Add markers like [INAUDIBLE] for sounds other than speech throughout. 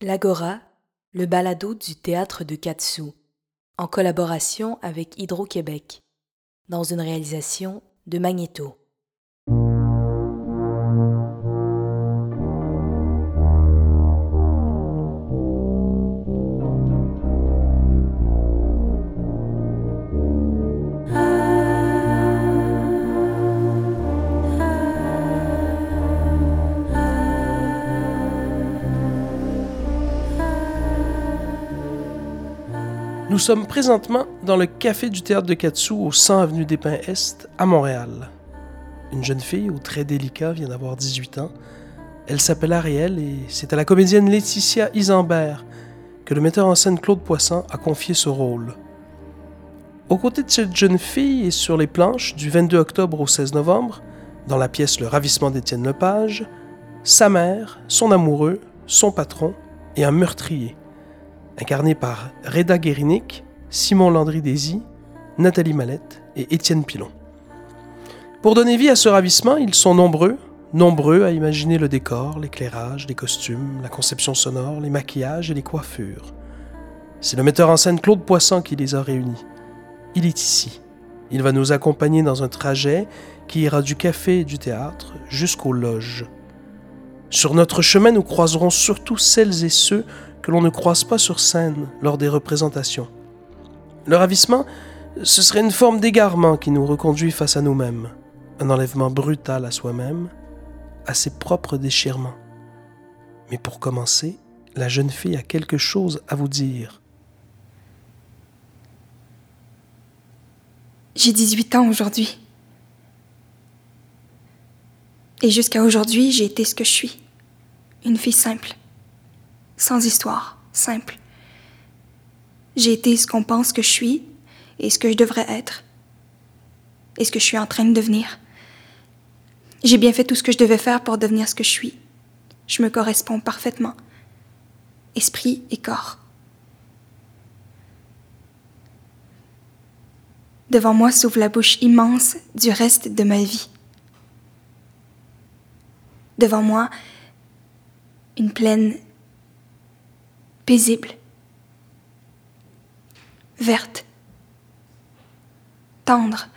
L'Agora, le balado du théâtre de Katsu, en collaboration avec Hydro-Québec, dans une réalisation de Magnéto. Nous sommes présentement dans le café du théâtre de Katsu au 100 avenue des Pins Est à Montréal. Une jeune fille au très délicat vient d'avoir 18 ans. Elle s'appelle Ariel et c'est à la comédienne Laetitia Isambert que le metteur en scène Claude Poisson a confié ce rôle. Aux côtés de cette jeune fille et sur les planches du 22 octobre au 16 novembre, dans la pièce Le ravissement d'Étienne Lepage, sa mère, son amoureux, son patron et un meurtrier incarné par Reda Guérinic, Simon Landry-Désy, Nathalie Mallette et Étienne Pilon. Pour donner vie à ce ravissement, ils sont nombreux, nombreux à imaginer le décor, l'éclairage, les costumes, la conception sonore, les maquillages et les coiffures. C'est le metteur en scène Claude Poisson qui les a réunis. Il est ici. Il va nous accompagner dans un trajet qui ira du café et du théâtre jusqu'aux loges. Sur notre chemin, nous croiserons surtout celles et ceux que l'on ne croise pas sur scène lors des représentations. Le ravissement, ce serait une forme d'égarement qui nous reconduit face à nous-mêmes, un enlèvement brutal à soi-même, à ses propres déchirements. Mais pour commencer, la jeune fille a quelque chose à vous dire. J'ai 18 ans aujourd'hui. Et jusqu'à aujourd'hui, j'ai été ce que je suis. Une fille simple sans histoire, simple. J'ai été ce qu'on pense que je suis et ce que je devrais être. Et ce que je suis en train de devenir. J'ai bien fait tout ce que je devais faire pour devenir ce que je suis. Je me corresponds parfaitement. Esprit et corps. Devant moi s'ouvre la bouche immense du reste de ma vie. Devant moi, une plaine paisible, verte, tendre,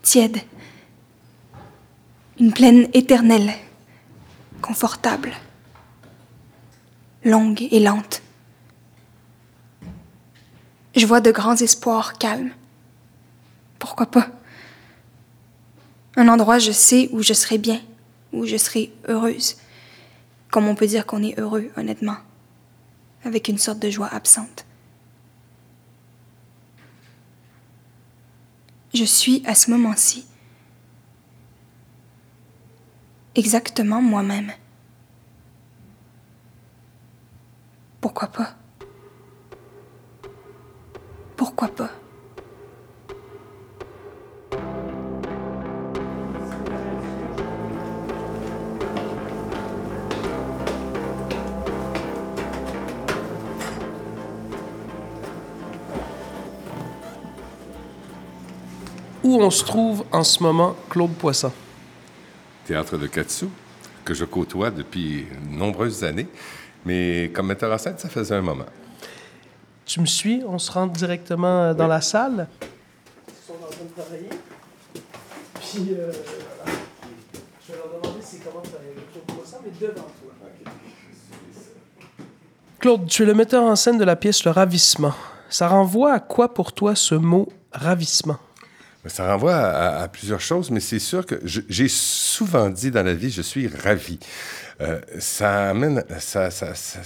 tiède, une plaine éternelle, confortable, longue et lente. Je vois de grands espoirs calmes. Pourquoi pas? Un endroit, je sais, où je serai bien, où je serai heureuse. Comme on peut dire qu'on est heureux, honnêtement avec une sorte de joie absente. Je suis à ce moment-ci exactement moi-même. Pourquoi pas? Pourquoi pas? Où on se trouve en ce moment, Claude Poisson? Théâtre de Katsu, que je côtoie depuis de nombreuses années. Mais comme metteur en scène, ça faisait un moment. Tu me suis? On se rentre directement dans la salle? Ils sont en train de travailler. Puis, euh, je vais leur demander comment travailler avec Claude Poisson, mais devant toi. Claude, tu es le metteur en scène de la pièce Le Ravissement. Ça renvoie à quoi pour toi ce mot ravissement? Ça renvoie à, plusieurs choses, mais c'est sûr que j'ai souvent dit dans la vie, je suis ravi. Euh, ça amène, ça, ça, ça,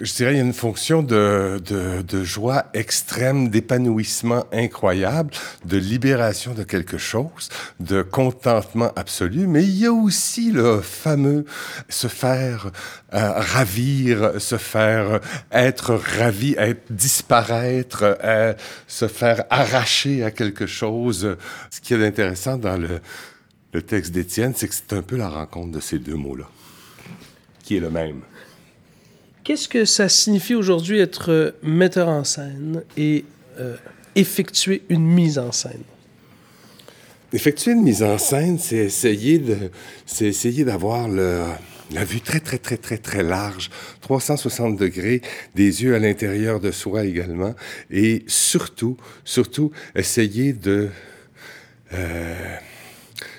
je dirais, il y a une fonction de, de, de joie extrême, d'épanouissement incroyable, de libération de quelque chose, de contentement absolu, mais il y a aussi le fameux se faire euh, ravir, se faire être ravi, être disparaître, euh, se faire arracher à quelque chose. Ce qui est intéressant dans le, le texte d'Étienne, c'est que c'est un peu la rencontre de ces deux mots-là, qui est le même. Qu'est-ce que ça signifie aujourd'hui être euh, metteur en scène et euh, effectuer une mise en scène? Effectuer une mise en scène, c'est essayer d'avoir la vue très, très, très, très, très large, 360 degrés, des yeux à l'intérieur de soi également, et surtout, surtout, essayer de, euh,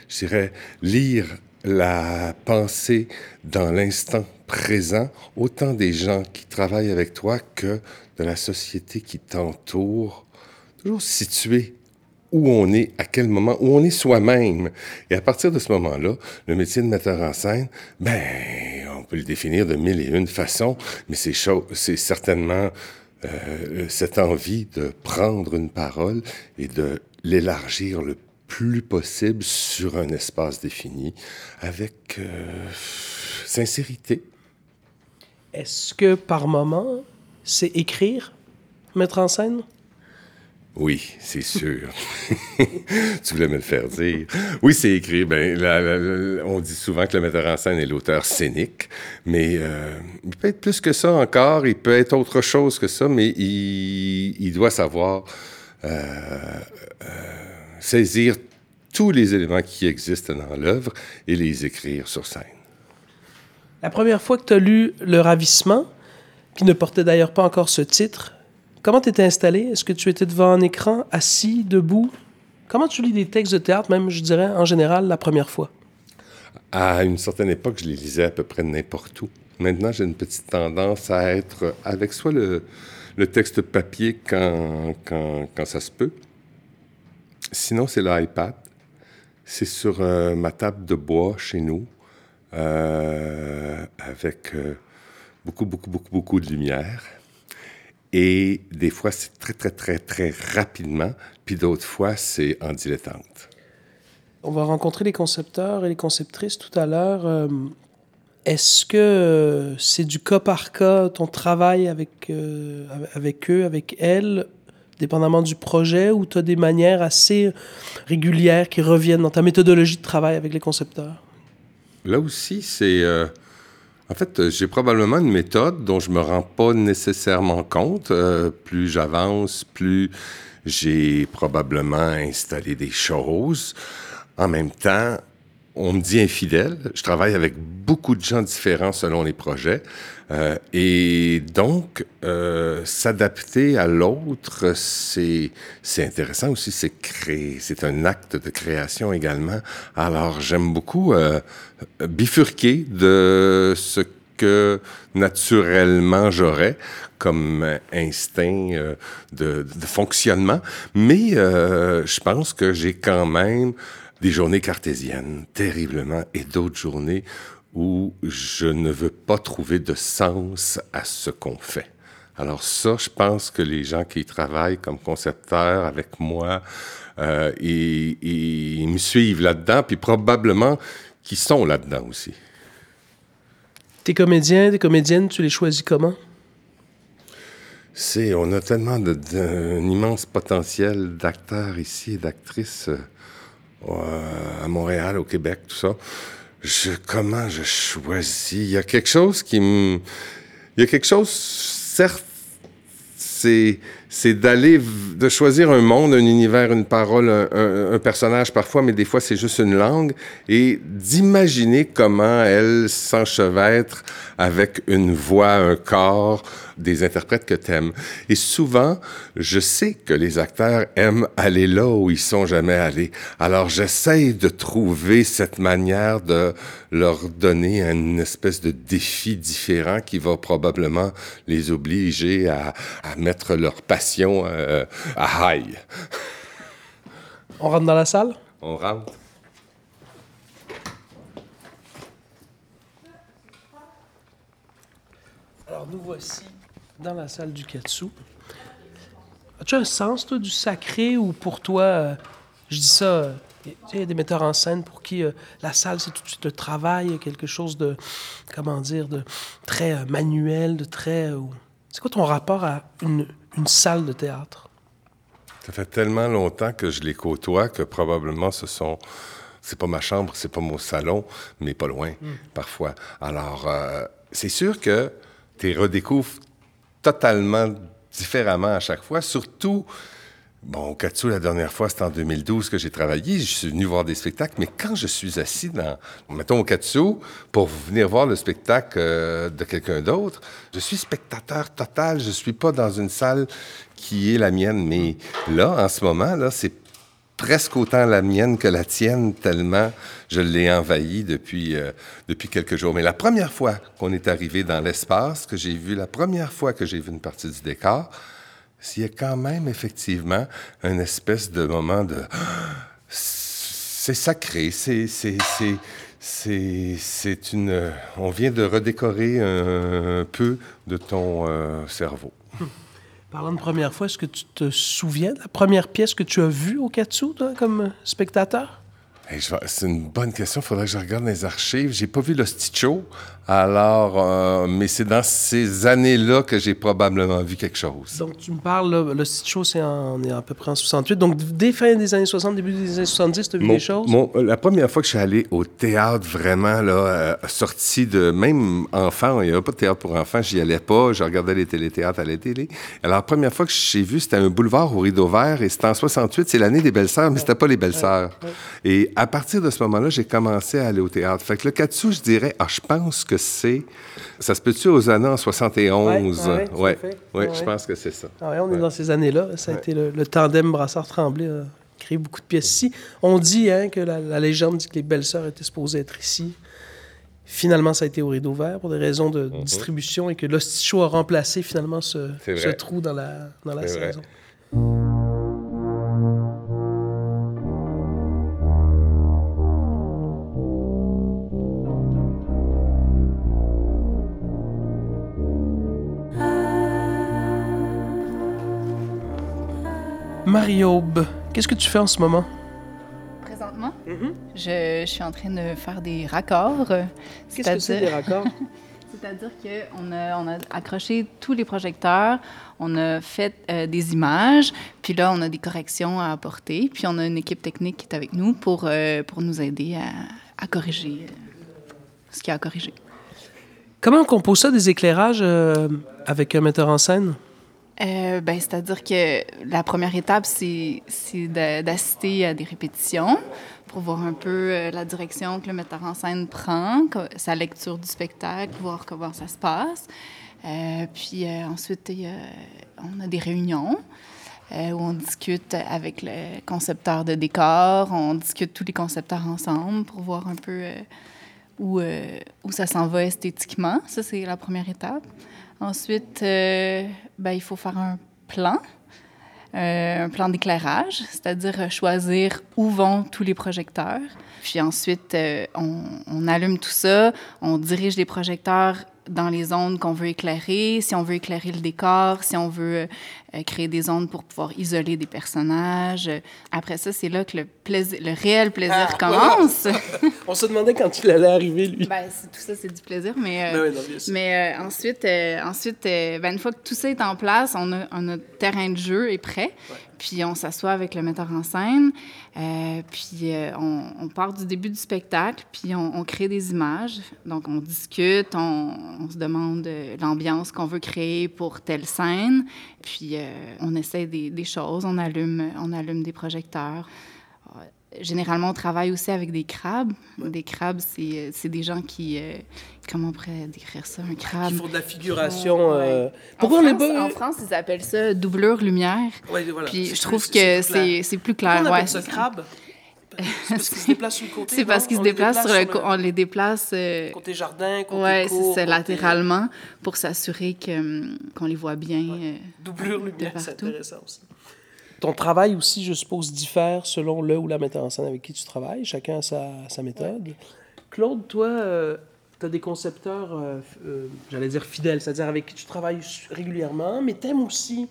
je dirais, lire la pensée dans l'instant présent, autant des gens qui travaillent avec toi que de la société qui t'entoure, toujours situé où on est, à quel moment, où on est soi-même. Et à partir de ce moment-là, le métier de metteur en scène, ben, on peut le définir de mille et une façons, mais c'est certainement euh, cette envie de prendre une parole et de l'élargir le plus possible sur un espace défini avec euh, sincérité. Est-ce que par moment, c'est écrire, mettre en scène? Oui, c'est sûr. [LAUGHS] tu voulais me le faire dire. Oui, c'est écrit. Ben, on dit souvent que le metteur en scène est l'auteur scénique, mais euh, il peut être plus que ça encore. Il peut être autre chose que ça, mais il, doit savoir euh, saisir tous les éléments qui existent dans l'œuvre et les écrire sur scène. La première fois que tu as lu Le Ravissement, qui ne portait d'ailleurs pas encore ce titre, comment tu étais installé? Est-ce que tu étais devant un écran, assis, debout? Comment tu lis des textes de théâtre, même, je dirais, en général, la première fois? À une certaine époque, je les lisais à peu près n'importe où. Maintenant, j'ai une petite tendance à être avec soit le, texte papier quand, quand, quand ça se peut, Sinon, c'est l'iPad. C'est sur euh, ma table de bois chez nous, euh, avec euh, beaucoup, beaucoup, beaucoup, beaucoup de lumière. Et des fois, c'est très, très, très, très rapidement, puis d'autres fois, c'est en dilettante. On va rencontrer les concepteurs et les conceptrices tout à l'heure. Est-ce que c'est du cas par cas, ton travail avec, avec eux, avec elles, dépendamment du projet, ou tu as des manières assez régulières qui reviennent dans ta méthodologie de travail avec les concepteurs? Là aussi, c'est... Euh, en fait, j'ai probablement une méthode dont je me rends pas nécessairement compte. Euh, plus j'avance, plus j'ai probablement installé des choses. En même temps, on me dit infidèle. Je travaille avec beaucoup de gens différents selon les projets. Euh, et donc, euh, s'adapter à l'autre, c'est, c'est intéressant aussi, c'est créer, c'est un acte de création également. Alors, j'aime beaucoup euh, bifurquer de ce que naturellement j'aurais comme instinct de, de, fonctionnement, mais je pense que j'ai quand même des journées cartésiennes, terriblement, et d'autres journées où je ne veux pas trouver de sens à ce qu'on fait. Alors ça, je pense que les gens qui travaillent comme concepteurs avec moi, euh, ils, me suivent là-dedans, puis probablement qu'ils sont là-dedans aussi. Tes comédiens, tes comédiennes, tu les choisis comment? C'est, on a tellement d'un immense potentiel d'acteurs ici et d'actrices euh, à Montréal, au Québec, tout ça je, comment je choisis? Il y a quelque chose qui me... Il y a quelque chose, certes, c'est, c'est d'aller, de choisir un monde, un univers, une parole, un, personnage parfois, mais des fois c'est juste une langue, et d'imaginer comment elle s'enchevêtre avec une voix, un corps, des interprètes que t'aimes. Et souvent, je sais que les acteurs aiment aller là où ils sont jamais allés. Alors, j'essaie de trouver cette manière de leur donner une espèce de défi différent qui va probablement les obliger à, à mettre leur passion euh, à high. On rentre dans la salle? On rentre. Alors, nous voici dans la salle du Katsu. As-tu un sens, toi, du sacré ou pour toi, euh, je dis ça, euh, il y a des metteurs en scène pour qui euh, la salle, c'est tout de suite le travail, quelque chose de, comment dire, de très manuel, de très. c'est quoi ton rapport à une, une, salle de théâtre? Ça fait tellement longtemps que je les côtoie que probablement ce sont. C'est pas ma chambre, c'est pas mon salon, mais pas loin, hmm. parfois. Alors, c'est sûr que tu redécouvres totalement différemment à chaque fois, surtout Bon, Katsu, la dernière fois, c'était en 2012 que j'ai travaillé. Je suis venu voir des spectacles, mais quand je suis assis dans, mettons, au Katsu, pour venir voir le spectacle euh, de quelqu'un d'autre, je suis spectateur total. Je suis pas dans une salle qui est la mienne. Mais là, en ce moment, là, c'est presque autant la mienne que la tienne, tellement je l'ai envahi depuis, euh, depuis quelques jours. Mais la première fois qu'on est arrivé dans l'espace, que j'ai vu, la première fois que j'ai vu une partie du décor, s'il y a quand même effectivement un espèce de moment de... C'est sacré, c'est... C'est une... On vient de redécorer un, peu de ton euh, cerveau. Parlant de première fois, est-ce que tu te souviens de la première pièce que tu as vue au Katsu, toi, comme spectateur? C'est une bonne question. Il faudrait que je regarde les archives. J'ai pas vu le Show. Alors, euh, mais c'est dans ces années-là que j'ai probablement vu quelque chose. Donc, tu me parles, le Show, c'est on est à peu près en 68. Donc, dès fin des années 60, début des années 70, tu as vu des choses? Euh, la première fois que je suis allé au théâtre, vraiment, là, euh, sorti de même enfant, il n'y avait pas de théâtre pour enfants, j'y allais pas, je regardais les téléthéâtres à la télé. Alors, la première fois que j'ai vu, c'était un boulevard au rideau vert et c'était en 68, c'est l'année des belles-sœurs, mais c'était pas les belles-sœurs. Et à partir de ce moment-là, j'ai commencé à aller au théâtre. Fait que le Katsu, je dirais, ah, je pense que c'est. Ça se peut-tu aux années en 71? Oui, ouais, je pense que c'est ça. Ah on est dans ces années-là. Ça a été le, tandem Brassard-Tremblay a créé beaucoup de pièces ici. On dit hein, que la, légende dit que les belles-sœurs étaient supposées être ici. Finalement, ça a été au rideau vert pour des raisons de mhm. distribution et que l'Hosticho a remplacé finalement ce, trou dans la, dans la saison. Marie-Aube, qu'est-ce que tu fais en ce moment? Présentement, mm-hmm. je, suis en train de faire des raccords. Qu'est-ce que c'est des raccords? [LAUGHS] C'est-à-dire qu'on a, on a accroché tous les projecteurs, on a fait euh, des images, puis là, on a des corrections à apporter, puis on a une équipe technique qui est avec nous pour, euh, pour nous aider à, corriger euh, ce qu'il y a à corriger. Comment on compose ça, des éclairages avec un metteur en scène? Euh, ben, C'est-à-dire que la première étape, c'est d'assister à des répétitions pour voir un peu euh, la direction que le metteur en scène prend, sa lecture du spectacle, voir comment ça se passe. Euh, puis ensuite, on a des réunions où on discute avec le concepteur de décor, on discute tous les concepteurs ensemble pour voir un peu où, où ça s'en va esthétiquement. Ça, c'est la première étape. Ensuite, euh, ben, il faut faire un plan, euh, un plan d'éclairage, c'est-à-dire choisir où vont tous les projecteurs. Puis ensuite, euh, on, allume tout ça, on dirige les projecteurs dans les zones qu'on veut éclairer, si on veut éclairer le décor, si on veut euh, créer des zones pour pouvoir isoler des personnages. Après ça, c'est là que le, plaisir, le réel plaisir ah, commence. [LAUGHS] on se demandait quand il allait arriver, lui. Ben, tout ça, c'est du plaisir, mais, euh, ben mais euh, ensuite, ensuite ben, une fois que tout ça est en place, on a, notre terrain de jeu est prêt. Puis on s'assoit avec le metteur en scène, puis on, part du début du spectacle, puis on, on crée des images. Donc on discute, on, on se demande l'ambiance qu'on veut créer pour telle scène. Puis euh, on essaie des, choses, on allume, on allume des projecteurs. Euh, généralement, on travaille aussi avec des crabes. Des crabes, c'est des gens qui. Euh, comment on pourrait décrire ça, un crabe? Qui font de la figuration. Pourquoi en, on France, en France, ils appellent ça doublure lumière. Oui, voilà. Puis je trouve que c'est plus clair. Pourquoi on appelle ça crabe? C'est parce qu'ils se déplacent sur le côté. C'est parce qu'ils se déplacent sur le, On les déplace. Euh, côté jardin, côté Ouais, c'est ça, latéralement, pour s'assurer hum, qu'on les voit bien. Euh, Doublure lumière, c'est intéressant aussi. Ton travail aussi, je suppose, diffère selon le ou la metteur en scène avec qui tu travailles. Chacun a sa, sa méthode. Claude, toi, euh, tu as des concepteurs, j'allais dire fidèles, c'est-à-dire avec qui tu travailles régulièrement, mais tu aimes aussi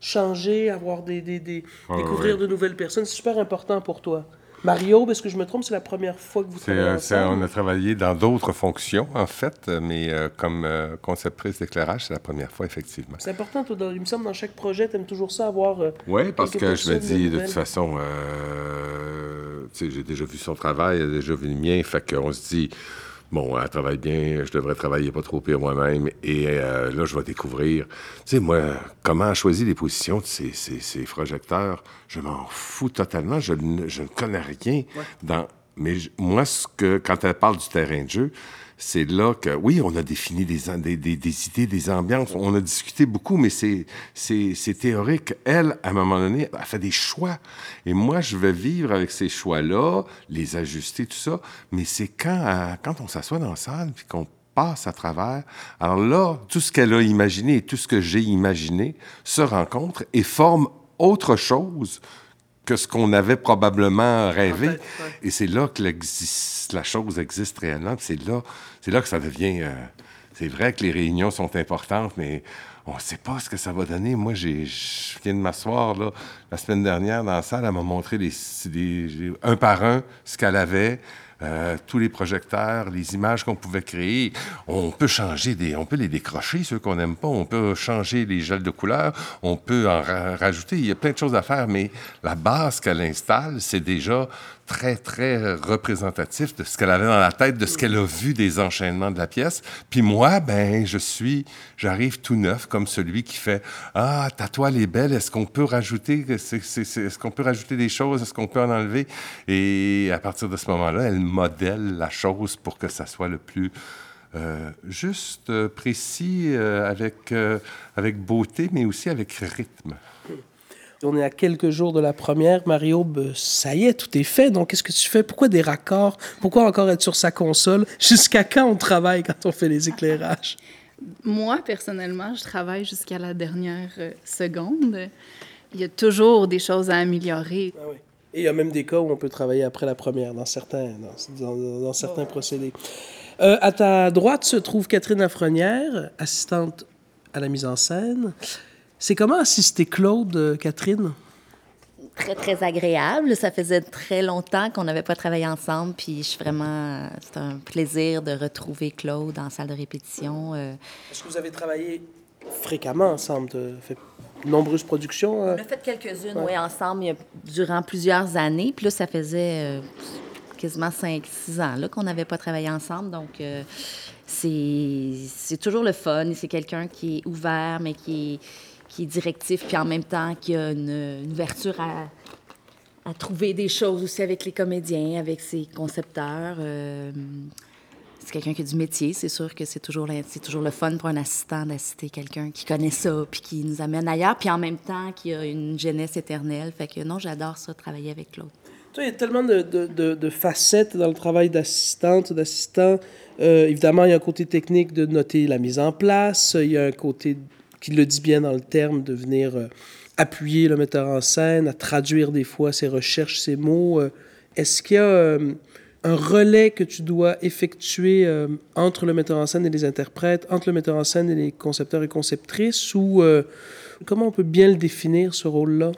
changer, avoir des, des, des ah découvrir de nouvelles personnes. C'est super important pour toi. Mario, est-ce que je me trompe, c'est la première fois que vous travaillez euh, ensemble? On a travaillé dans d'autres fonctions, en fait, mais euh, comme euh, conceptrice d'éclairage, c'est la première fois, effectivement. C'est important, toi, il me semble, dans chaque projet, tu aimes toujours ça, avoir... oui, parce que je me dis, de toute façon, j'ai déjà vu son travail, il a déjà vu le mien, fait qu'on se dit bon, elle travaille bien, je devrais travailler pas trop pire moi-même. Et euh, là, je vais découvrir, tu sais, moi, comment choisir les positions de ces, ces, ces projecteurs. Je m'en fous totalement. Je, ne- je ne connais rien dans. Mais moi, ce que, quand elle parle du terrain de jeu, c'est là que, oui, on a défini des, des, idées, des ambiances, on a discuté beaucoup, mais c'est, théorique. Elle, à un moment donné, a fait des choix. Et moi, je vais vivre avec ces choix-là, les ajuster, tout ça. Mais c'est quand, quand on s'assoit dans la salle, puis qu'on passe à travers. Alors là, tout ce qu'elle a imaginé et tout ce que j'ai imaginé se rencontrent et forment autre chose que ce qu'on avait probablement rêvé. Ouais. Et c'est là que la chose existe réellement. C'est là, là que ça devient. euh, c'est vrai que les réunions sont importantes, mais on ne sait pas ce que ça va donner. Moi, j'ai, je viens de m'asseoir la semaine dernière dans la salle. Elle m'a montré les, un par un ce qu'elle avait. Euh, tous les projecteurs, les images qu'on pouvait créer, on peut changer des, on peut les décrocher ceux qu'on n'aime pas, on peut changer les gels de couleur, on peut en ra- rajouter. Il y a plein de choses à faire, mais la base qu'elle installe, c'est déjà très, très représentatif de ce qu'elle avait dans la tête, de ce qu'elle a vu des enchaînements de la pièce. Puis moi, ben, je suis, j'arrive tout neuf, comme celui qui fait Ah, ta toile est belle, est-ce qu'on peut rajouter, est-ce qu'on peut rajouter des choses, est-ce qu'on peut en enlever? Et à partir de ce moment-là, elle modèle la chose pour que ça soit le plus euh, juste, euh, précis, euh, avec, euh, avec beauté, mais aussi avec rythme. On est à quelques jours de la première. Mario, ben, ça y est, tout est fait. Donc, qu'est-ce que tu fais? Pourquoi des raccords? Pourquoi encore être sur sa console? Jusqu'à quand on travaille quand on fait les éclairages? Moi, personnellement, je travaille jusqu'à la dernière euh, seconde. Il y a toujours des choses à améliorer. Ah oui. Et il y a même des cas où on peut travailler après la première dans certains, dans, dans- dans certains procédés. Euh, à ta droite se trouve Catherine Lafrenière, assistante à la mise en scène. C'est comment assister Claude, euh, Catherine? Très, très agréable. Ça faisait très longtemps qu'on n'avait pas travaillé ensemble, puis je suis vraiment... C'est un plaisir de retrouver Claude en salle de répétition. euh. Est-ce que vous avez travaillé fréquemment ensemble? As fait de nombreuses productions? euh? On a fait quelques-unes, oui, ensemble, il y a- durant plusieurs années. Puis là, ça faisait euh, quasiment 5-6 ans là, qu'on n'avait pas travaillé ensemble. Donc, euh, c'est c'est toujours le fun. C'est quelqu'un qui est ouvert, mais qui est, qui est directif, puis en même temps qui a une, ouverture à, trouver des choses aussi avec les comédiens, avec ses concepteurs. euh, c'est quelqu'un qui a du métier, c'est sûr que c'est toujours, toujours le fun pour un assistant d'assister quelqu'un qui connaît ça, puis qui nous amène ailleurs, puis en même temps qui a une jeunesse éternelle. Fait que non, j'adore ça, travailler avec. Toi, il y a tellement de facettes dans le travail d'assistante, d'assistant. Euh, évidemment, il y a un côté technique de noter la mise en place. Il y a un côté, qui le dit bien dans le terme, de venir euh, appuyer le metteur en scène, à traduire des fois ses recherches, ses mots. Euh, Est-ce qu'il y a euh, un relais que tu dois effectuer euh, entre le metteur en scène et les interprètes, entre le metteur en scène et les concepteurs et conceptrices, ou euh, comment on peut bien le définir, ce rôle-là?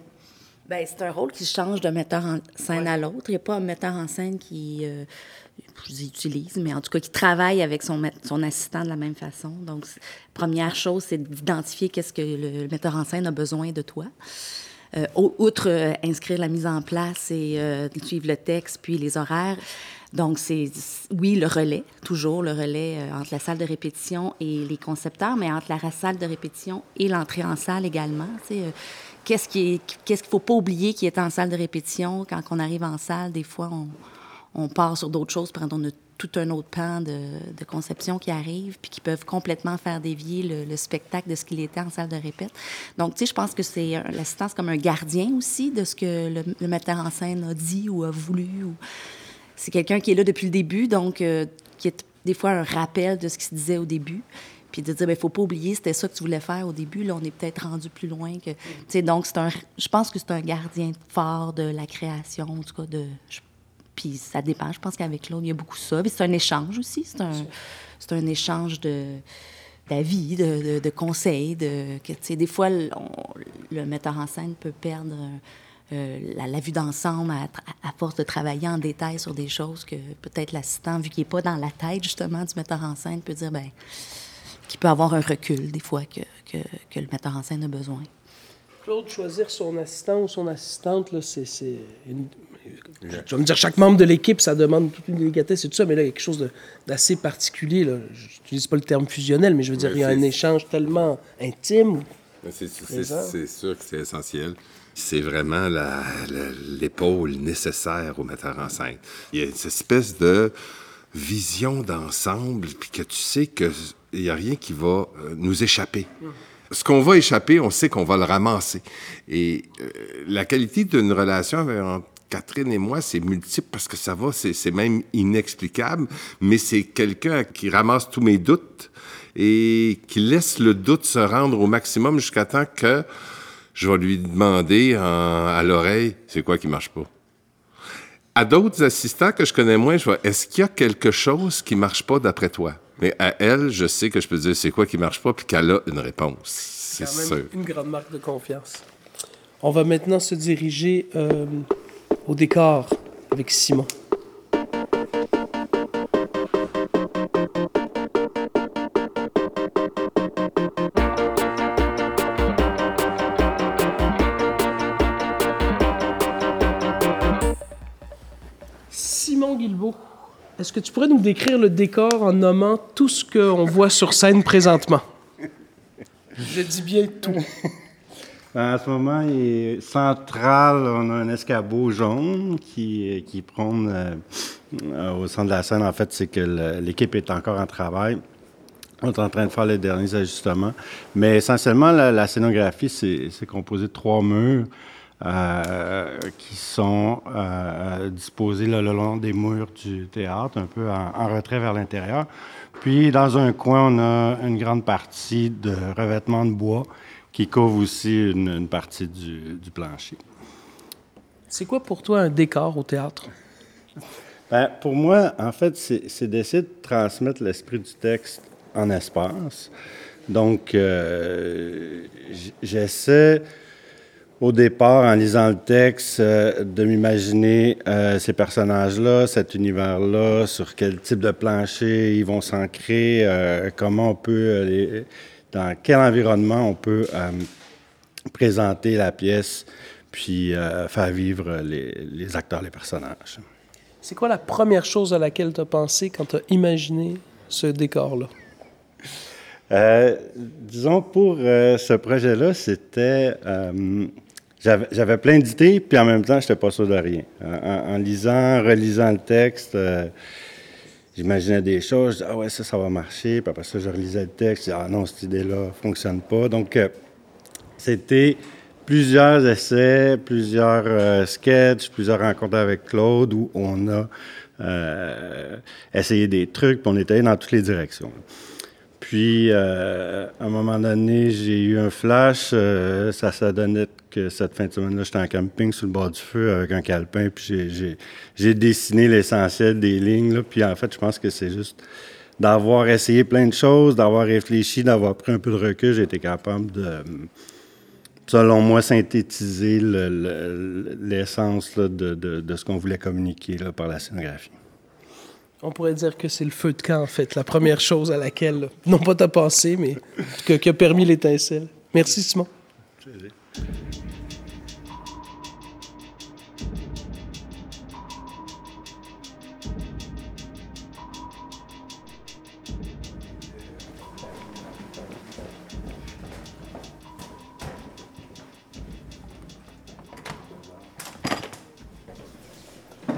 Ben, c'est un rôle qui change d'un metteur en scène à l'autre. Il n'y a pas un metteur en scène qui, euh, je dis utilise, mais en tout cas qui travaille avec son, son assistant de la même façon. Donc, première chose, c'est d'identifier qu'est-ce que le, metteur en scène a besoin de toi. Euh, outre euh, inscrire la mise en place et euh, suivre le texte, puis les horaires. Donc, c'est, oui, le relais, toujours le relais entre la salle de répétition et les concepteurs, mais entre la salle de répétition et l'entrée en salle également. qu'est-ce qui est- qu'est-ce qu'il ne faut pas oublier qui est en salle de répétition? Quand on arrive en salle, des fois, on, on part sur d'autres choses, puis on a tout un autre pan de, conception qui arrive, puis qui peuvent complètement faire dévier le, le spectacle de ce qu'il était en salle de répète. Donc, tu sais, je pense que c'est l'assistance comme un gardien aussi de ce que le, metteur en scène a dit ou a voulu. Ou... C'est quelqu'un qui est là depuis le début, donc euh, qui est des fois un rappel de ce qui se disait au début. Puis de dire, il ne faut pas oublier, c'était ça que tu voulais faire au début. Là, on est peut-être rendu plus loin que. Tu sais, donc, c'est un, je pense que c'est un gardien fort de la création, en tout cas, de. Puis ça dépend. Je pense qu'avec Claude, il y a beaucoup ça. Puis c'est un échange aussi. C'est un, c'est un échange de d'avis, de, de, de conseils. De, que, tu sais, des fois, le, on- le metteur en scène peut perdre euh, la, la vue d'ensemble à, force de travailler en détail sur des choses que peut-être l'assistant, vu qu'il n'est pas dans la tête justement du metteur en scène, peut dire ben, qu'il peut avoir un recul des fois que, que, que le metteur en scène a besoin. Claude, choisir son assistant ou son assistante, là, c'est, c'est une- tu vas me dire, chaque membre de l'équipe, ça demande toute une délicatesse et tout ça, mais là, il y a quelque chose d'assez particulier. Là. Je n'utilise pas le terme fusionnel, mais je veux dire, il y a un échange tellement intime. C'est sûr que c'est essentiel. C'est vraiment l'épaule nécessaire au metteur en scène. Il y a cette espèce de vision d'ensemble, puis que tu sais qu'il n'y a rien qui va euh, nous échapper. Ce qu'on va échapper, on sait qu'on va le ramasser. Et euh, la qualité d'une relation entre Catherine et moi, c'est multiple parce que ça va, c'est même inexplicable, mais c'est quelqu'un qui ramasse tous mes doutes et qui laisse le doute se rendre au maximum jusqu'à temps que je vais lui demander à l'oreille, c'est quoi qui marche pas? À d'autres assistants que je connais moins, je vois, est-ce qu'il y a quelque chose qui marche pas d'après toi? Mais à elle, je sais que je peux dire c'est quoi qui marche pas, puis qu'elle a une réponse. C'est sûr. Une grande marque de confiance. On va maintenant se diriger euh, au décor avec Simon. Est-ce que tu pourrais nous décrire le décor en nommant tout ce qu'on voit sur scène présentement? Je dis bien tout. Ben, en ce moment, il est central, on a un escabeau jaune qui, qui prône euh, au centre de la scène. En fait, c'est que l'équipe est encore en travail. On est en train de faire les derniers ajustements. Mais essentiellement, la scénographie, c'est composé de trois murs. Euh, qui sont euh, disposés le long des murs du théâtre, un peu en, retrait vers l'intérieur. Puis, dans un coin, on a une grande partie de revêtement de bois qui couvre aussi une, partie du, plancher. C'est quoi pour toi un décor au théâtre? Ben, pour moi, en fait, c'est d'essayer de transmettre l'esprit du texte en espace. Donc, euh, j'essaie au départ, en lisant le texte, euh, de m'imaginer euh, ces personnages-là, cet univers-là, sur quel type de plancher ils vont s'ancrer, comment on peut, dans quel environnement on peut présenter la pièce, puis faire vivre les, acteurs, les personnages. C'est quoi la première chose à laquelle tu as pensé quand tu as imaginé ce décor-là? disons, pour ce projet-là, c'était j'avais plein d'idées, puis en même temps, je n'étais pas sûr de rien. En, lisant, relisant le texte, euh, j'imaginais des choses, je disais, ah ouais, ça, ça va marcher. Puis après ça, je relisais le texte, je disais, ah non, cette idée-là ne fonctionne pas. Donc, euh, c'était plusieurs essais, plusieurs euh, sketchs, plusieurs rencontres avec Claude où on a essayé des trucs, puis on était dans toutes les directions. Puis, à un moment donné, j'ai eu un flash. ça, ça donnait que cette fin de semaine-là, j'étais en camping sur le bord du feu avec un calepin, puis j'ai dessiné l'essentiel des lignes. Là, puis en fait, je pense que c'est juste d'avoir essayé plein de choses, d'avoir réfléchi, d'avoir pris un peu de recul, j'ai été capable de, selon moi, synthétiser l'essence de, de, ce qu'on voulait communiquer là, par la scénographie. On pourrait dire que c'est le feu de camp, en fait, la première chose à laquelle, non pas t'as pensé, mais qui a permis l'étincelle. Merci, Simon.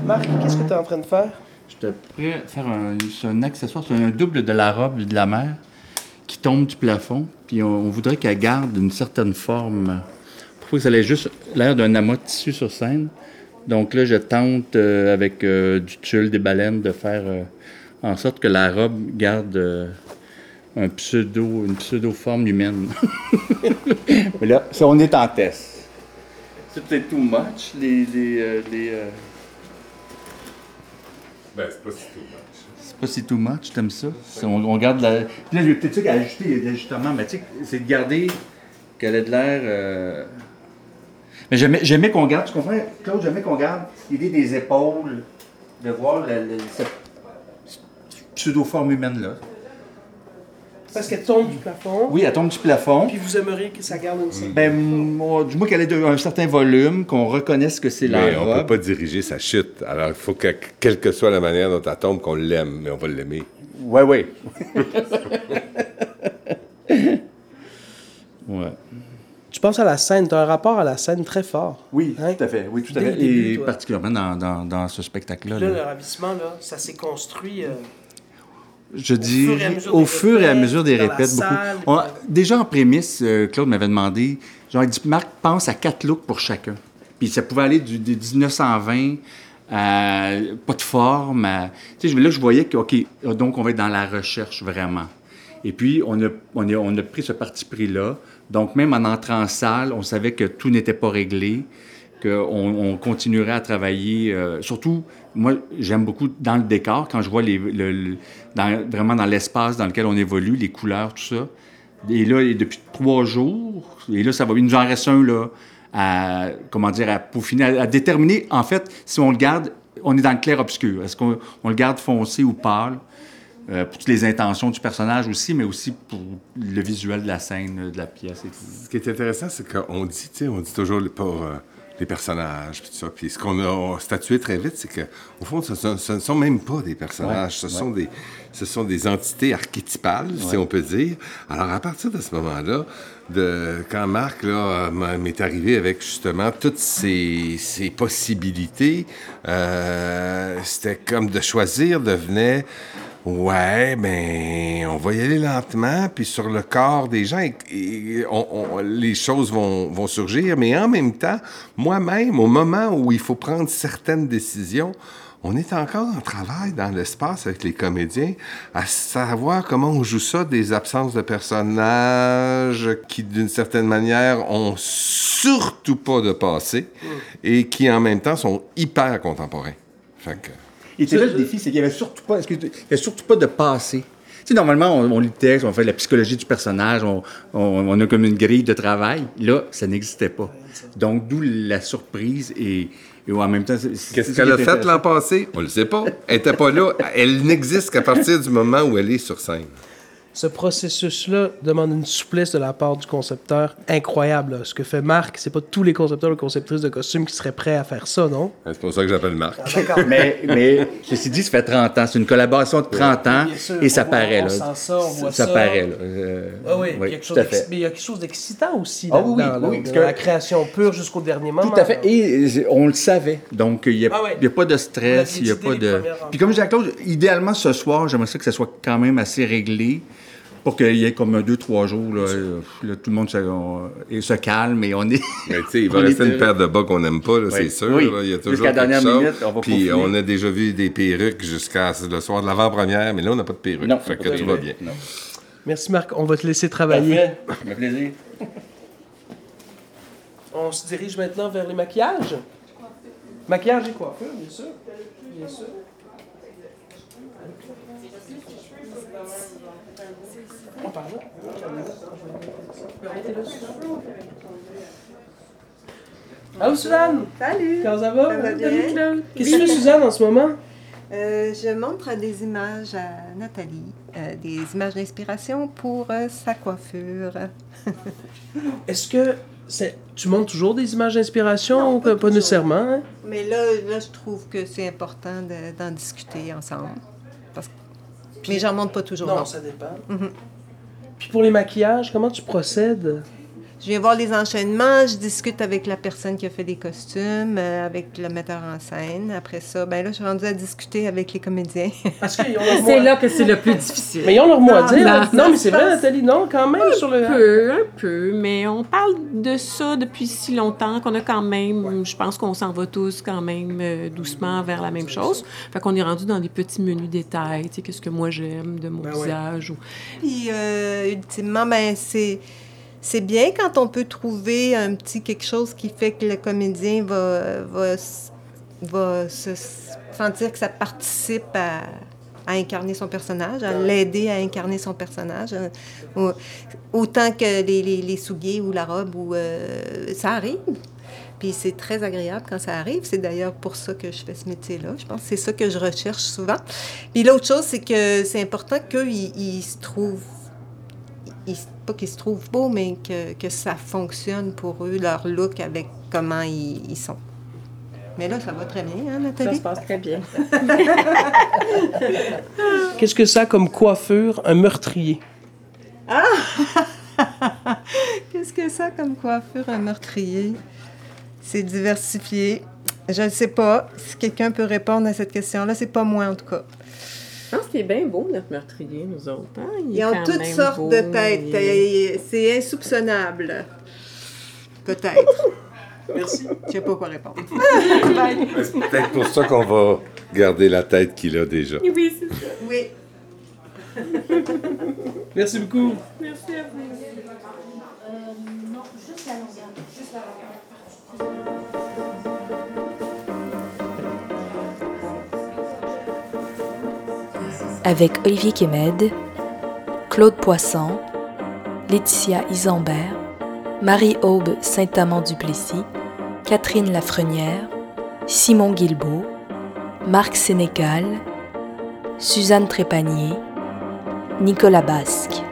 Marc, qu'est-ce que tu es en train de faire? Je te prêt faire un, accessoire, c'est un double de la robe de la mère qui tombe du plafond. Puis on, voudrait qu'elle garde une certaine forme. Pour que ça ait juste l'air d'un amas de tissu sur scène. Donc là, je tente euh, avec euh, du tulle, des baleines, de faire euh, en sorte que la robe garde un pseudo, une pseudo-forme humaine. [LAUGHS] Mais là, on est en test. C'est peut-être too much, les, les, les ben, c'est pas si too much. C'est pas si too much, t'aimes ça? On, garde la. Puis là, il y a peut-être ça qu'à ajouter, il y a ajustements, mais tu sais, c'est de garder qu'elle ait de l'air. Euh... Mais j'aimais qu'on garde, tu comprends, Claude, j'aimais qu'on garde l'idée des épaules, de voir cette pseudo-forme humaine-là. Parce qu'elle tombe du plafond. Oui, elle tombe du plafond. Puis vous aimeriez que ça garde une certaine... Ben, moi, du moins qu'elle ait de- un certain volume, qu'on reconnaisse que c'est la Mais on peut robe. pas diriger sa chute. Alors, il faut que, quelle que soit la manière dont elle tombe, qu'on l'aime, mais on va l'aimer. Ouais, ouais. [LAUGHS] ouais. Tu penses à la scène, tu as un rapport à la scène très fort. Oui, Hein? tout à fait. Oui, tout à Dès fait. le début, Et toi. particulièrement dans, dans, dans ce spectacle-là. Là, là. le ravissement, là, ça s'est construit... euh, Je dis au fur et à mesure des répètes, beaucoup. On- déjà en prémisse, euh, Claude m'avait demandé, genre, il dit, Marc, pense à quatre looks pour chacun. Puis ça pouvait aller du, de 1920 à pas de forme. à- Tu sais, là, je voyais que, OK, donc on va être dans la recherche vraiment. Et puis, on a, on a, on a pris ce parti pris-là. Donc, même en entrant en salle, on savait que tout n'était pas réglé, qu'on on continuerait à travailler. euh, surtout, moi, j'aime beaucoup dans le décor, quand je vois les, vraiment dans l'espace dans lequel on évolue, les couleurs, tout ça. Et là, depuis trois jours, et là, ça va, il nous en reste un, là, à, comment dire, à peaufiner, à, à déterminer, en fait, si on le garde, on est dans le clair-obscur. Est-ce qu'on on le garde foncé ou pâle? Euh, pour toutes les intentions du personnage aussi, mais aussi pour le visuel de la scène, de la pièce et. Ce qui est intéressant, c'est qu'on dit, tu sais, on dit toujours pour euh, les personnages, puis tout ça. Puis ce qu'on a statué très vite, c'est que au fond, ce, ne sont même pas des personnages, ce, sont des, ce sont des entités archétypales, si on peut dire. Alors, à partir de ce moment-là, de, quand Marc là, m'est arrivé avec justement toutes ces, ces possibilités, euh, c'était comme de choisir devenait Ouais, ben, on va y aller lentement, puis sur le corps des gens, et- et on- on- les choses vont, vont surgir, mais en même temps, moi-même, au moment où il faut prendre certaines décisions, on est encore en travail dans l'espace avec les comédiens à savoir comment on joue ça, des absences de personnages qui, d'une certaine manière, ont surtout pas de passé et qui, en même temps, sont hyper contemporains. Fait que... Et c'est là le défi, c'est qu'il n'y avait surtout pas, excuse- il y avait surtout pas de passé. Tu sais, normalement, on, on lit le texte, on fait la psychologie du personnage, on, on- on a comme une grille de travail. Là, ça n'existait pas. Donc, d'où la surprise et, et en même temps... Qu'est-ce qu'elle a fait l'an passé? On le sait pas. Elle pas là. Elle n'existe qu'à partir du moment où elle est sur scène. Ce processus-là demande une souplesse de la part du concepteur incroyable. là. Ce que fait Marc, c'est pas tous les concepteurs ou conceptrices de costumes qui seraient prêts à faire ça, non? C'est pour ça que j'appelle Marc. [LAUGHS] mais, mais ceci dit, ça fait 30 ans. C'est une collaboration de 30 ans Bien sûr, et ça on- paraît. on là. sent ça, on voit ça. paraît. Là. Euh, Ah oui, quelque chose fait. mais il y a quelque chose d'excitant aussi Ah oui, là-dedans, oui, là, parce de que- la création pure jusqu'au dernier moment. Tout à fait. là. Et euh, on le savait. Donc, il n'y a, Ah ouais. a pas de stress, il n'y a pas de. Puis, comme je dis à Claude, idéalement, ce soir, j'aimerais ça que ça soit quand même assez réglé pour qu'il y ait comme un deux, trois jours. Là, euh, là, tout le monde se, on- et se calme et on est. [LAUGHS] Mais tu sais, il va rester une paire de bas qu'on n'aime pas, là, Oui. c'est sûr. Oui. là. Il y a Jusqu'à toujours la dernière chose. minute, on va Puis on a déjà vu des perruques jusqu'à le soir de l'avant-première, mais là, on n'a pas de perruques. Non, fait que tout va perruque. bien. Non. Merci Marc, on va te laisser travailler. Parfait. Ça fait plaisir. [LAUGHS] On se dirige maintenant vers les maquillages? Maquillage et coiffure, bien sûr. Bien sûr. On parle là. Allô Suzanne! Salut! Comment ça va? Ça va bien? Salut, Claude? Qu'est-ce que tu fais Suzanne en ce moment? Euh, je montre des images à Nathalie, euh, des images d'inspiration pour euh, sa coiffure. [LAUGHS] Est-ce que c'est- tu montres toujours des images d'inspiration Non, ou pas nécessairement? hein? Mais là, là, je trouve que c'est important de- d'en discuter ensemble. Parce que... Mais j'en montre pas toujours. Non, non. ça dépend. Mhm. Puis pour les maquillages, comment tu procèdes? Je viens voir les enchaînements, je discute avec la personne qui a fait les costumes, euh, avec le metteur en scène. Après ça, ben là, je suis rendue à discuter avec les comédiens. Parce qu'ils [LAUGHS] ont leur mot C'est à- là que c'est le plus difficile. Mais ils ont leur mot à Non, dire. non, mais c'est vrai. Nathalie, non, quand même, sur le... Un peu, un peu, mais on parle de ça depuis si longtemps qu'on a quand même, je pense qu'on s'en va tous quand même euh, doucement vers la même chose. Fait qu'on est rendu dans des petits menus détails, tu sais, qu'est-ce que moi j'aime de mon Ben ouais. visage. Ou... Puis, euh, ultimement, ben, c'est, c'est bien quand on peut trouver un petit quelque chose qui fait que le comédien va, va, va se sentir que ça participe à, à incarner son personnage, à l'aider à incarner son personnage. euh, autant que les, les, les souliers ou la robe, ou, euh, ça arrive. Puis c'est très agréable quand ça arrive. C'est d'ailleurs pour ça que je fais ce métier-là. Je pense que c'est ça que je recherche souvent. Puis l'autre chose, c'est que c'est important qu'ils ils se trouvent ils- pas qu'ils se trouvent beaux, mais que, que ça fonctionne pour eux, leur look avec comment ils, ils sont. Mais là, ça va très bien, hein, Nathalie? passe très bien. [LAUGHS] Qu'est-ce que ça a comme coiffure, un meurtrier? [LAUGHS] Qu'est-ce que ça comme coiffure, un meurtrier? C'est diversifié. Je ne sais pas. Si quelqu'un peut répondre à cette question-là, c'est pas moi en tout cas. Je pense qu'il est bien beau, notre meurtrier, nous autres. hein? Il Ils ont toutes sortes beau, de têtes. Euh, C'est insoupçonnable. Peut-être. Merci. Je sais pas quoi répondre. [LAUGHS] C'est peut-être pour ça qu'on va garder la tête qu'il a déjà. Oui, c'est ça. Oui. Merci beaucoup. Merci à vous. Avec Olivier Kemed, Claude Poisson, Laetitia Isambert, Marie-Aube Saint-Amand-Duplessis, Catherine Lafrenière, Simon Guilbeault, Marc Sénécal, Suzanne Trépanier, Nicolas Basque.